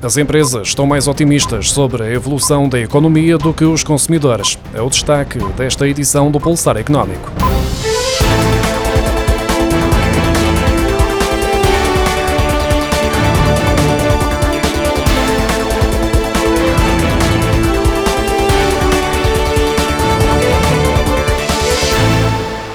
As empresas estão mais otimistas sobre a evolução da economia do que os consumidores. É o destaque desta edição do Pulsar Económico.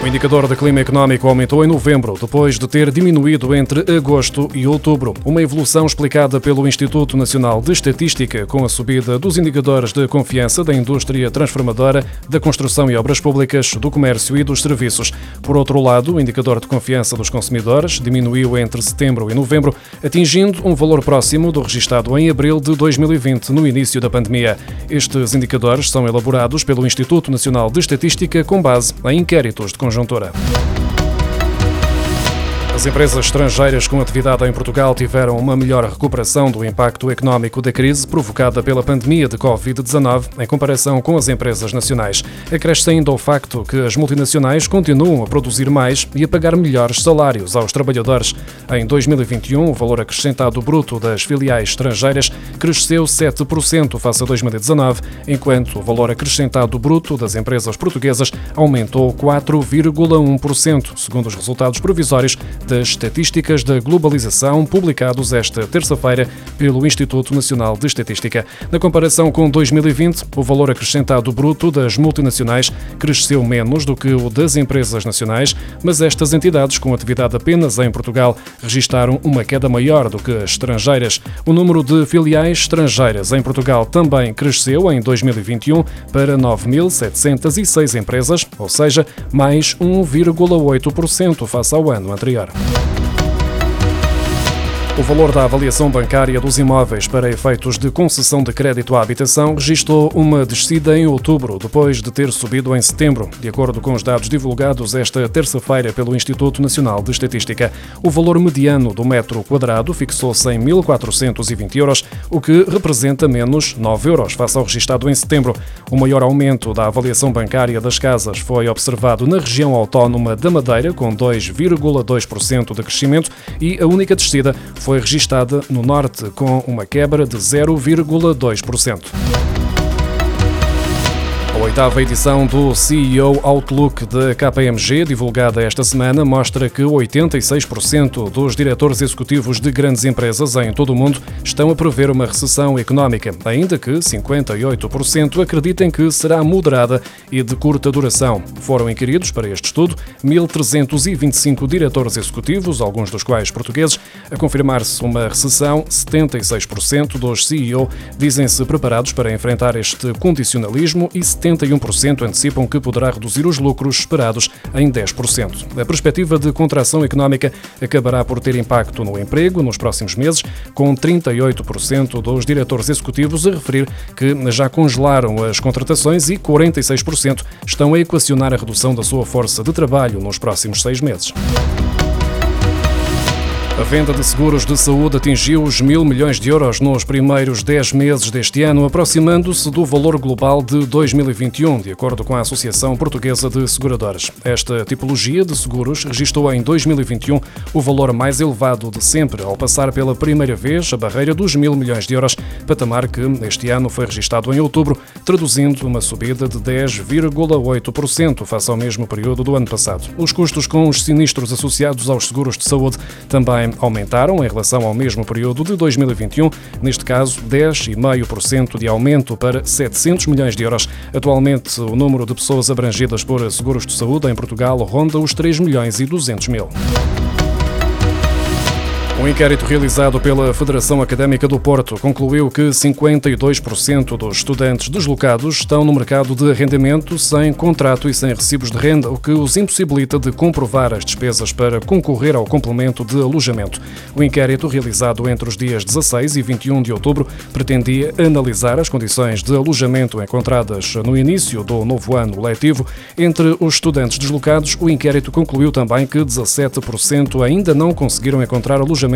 Indicador de clima económico aumentou em novembro, depois de ter diminuído entre agosto e outubro. Uma evolução explicada pelo Instituto Nacional de Estatística, com a subida dos indicadores de confiança da indústria transformadora, da construção e obras públicas, do comércio e dos serviços. Por outro lado, o indicador de confiança dos consumidores diminuiu entre setembro e novembro, atingindo um valor próximo do registado em abril de 2020, no início da pandemia. Estes indicadores são elaborados pelo Instituto Nacional de Estatística com base em inquéritos de conjuntura. As empresas estrangeiras com atividade em Portugal tiveram uma melhor recuperação do impacto económico da crise provocada pela pandemia de Covid-19 em comparação com as empresas nacionais. Acresce ainda o facto que as multinacionais continuam a produzir mais e a pagar melhores salários aos trabalhadores. Em 2021, o valor acrescentado bruto das filiais estrangeiras cresceu 7% face a 2019, enquanto o valor acrescentado bruto das empresas portuguesas aumentou 4,1%, segundo os resultados provisórios das Estatísticas da Globalização, publicados esta terça-feira pelo Instituto Nacional de Estatística. Na comparação com 2020, o valor acrescentado bruto das multinacionais cresceu menos do que o das empresas nacionais, mas estas entidades, com atividade apenas em Portugal, registaram uma queda maior do que as estrangeiras. O número de filiais estrangeiras em Portugal também cresceu em 2021 para 9.706 empresas, ou seja, mais 1,8% face ao ano anterior. Yeah. O valor da avaliação bancária dos imóveis para efeitos de concessão de crédito à habitação registrou uma descida em outubro, depois de ter subido em setembro, de acordo com os dados divulgados esta terça-feira pelo Instituto Nacional de Estatística. O valor mediano do metro quadrado fixou-se em 1.420 euros, o que representa menos 9 euros face ao registado em setembro. O maior aumento da avaliação bancária das casas foi observado na região autónoma da Madeira, com 2,2% de crescimento, e a única descida foi registada no norte, com uma quebra de 0,2%. Oitava edição do CEO Outlook da KPMG, divulgada esta semana, mostra que 86% dos diretores executivos de grandes empresas em todo o mundo estão a prever uma recessão económica, ainda que 58% acreditem que será moderada e de curta duração. Foram inquiridos para este estudo 1.325 diretores executivos, alguns dos quais portugueses. A confirmar-se uma recessão, 76% dos CEO dizem-se preparados para enfrentar este condicionalismo e 71% antecipam que poderá reduzir os lucros esperados em 10%. A perspectiva de contração económica acabará por ter impacto no emprego nos próximos meses, com 38% dos diretores executivos a referir que já congelaram as contratações e 46% estão a equacionar a redução da sua força de trabalho nos próximos seis meses. A venda de seguros de saúde atingiu os mil milhões de euros nos primeiros 10 meses deste ano, aproximando-se do valor global de 2021, de acordo com a Associação Portuguesa de Seguradoras. Esta tipologia de seguros registrou em 2021 o valor mais elevado de sempre, ao passar pela primeira vez a barreira dos mil milhões de euros, patamar que este ano foi registado em outubro, traduzindo uma subida de 10,8% face ao mesmo período do ano passado. Os custos com os sinistros associados aos seguros de saúde também aumentaram em relação ao mesmo período de 2021, neste caso 10,5% de aumento para 700 milhões de euros. Atualmente, o número de pessoas abrangidas por seguros de saúde em Portugal ronda os 3 milhões e 200 mil. Um inquérito realizado pela Federação Académica do Porto concluiu que 52% dos estudantes deslocados estão no mercado de arrendamento sem contrato e sem recibos de renda, o que os impossibilita de comprovar as despesas para concorrer ao complemento de alojamento. O inquérito, realizado entre os dias 16 e 21 de outubro, pretendia analisar as condições de alojamento encontradas no início do novo ano letivo. Entre os estudantes deslocados, o inquérito concluiu também que 17% ainda não conseguiram encontrar alojamento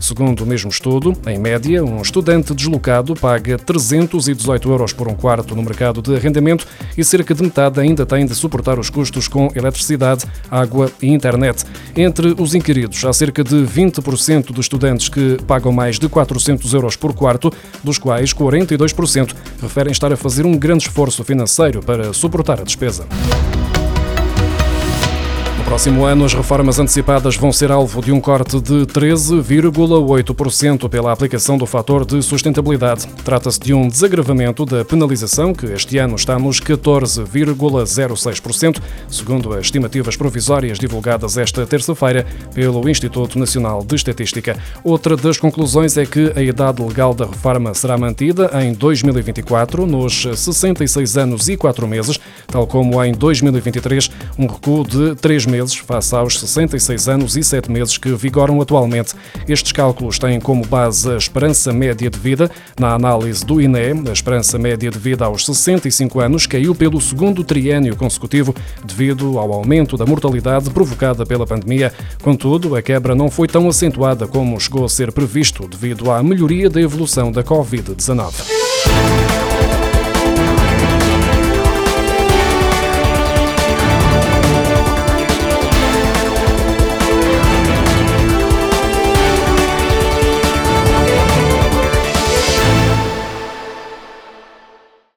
Segundo o mesmo estudo, em média, um estudante deslocado paga 318 euros por um quarto no mercado de arrendamento e cerca de metade ainda tem de suportar os custos com eletricidade, água e internet. Entre os inquiridos, há cerca de 20% dos estudantes que pagam mais de 400 euros por quarto, dos quais 42% referem estar a fazer um grande esforço financeiro para suportar a despesa próximo ano, as reformas antecipadas vão ser alvo de um corte de 13,8% pela aplicação do fator de sustentabilidade. Trata-se de um desagravamento da penalização, que este ano está nos 14,06%, segundo as estimativas provisórias divulgadas esta terça-feira pelo Instituto Nacional de Estatística. Outra das conclusões é que a idade legal da reforma será mantida em 2024, nos 66 anos e 4 meses, tal como em 2023, um recuo de 3 meses meses face aos 66 anos e 7 meses que vigoram atualmente. Estes cálculos têm como base a esperança média de vida. Na análise do INE, a esperança média de vida aos 65 anos caiu pelo segundo triênio consecutivo devido ao aumento da mortalidade provocada pela pandemia. Contudo, a quebra não foi tão acentuada como chegou a ser previsto devido à melhoria da evolução da Covid-19.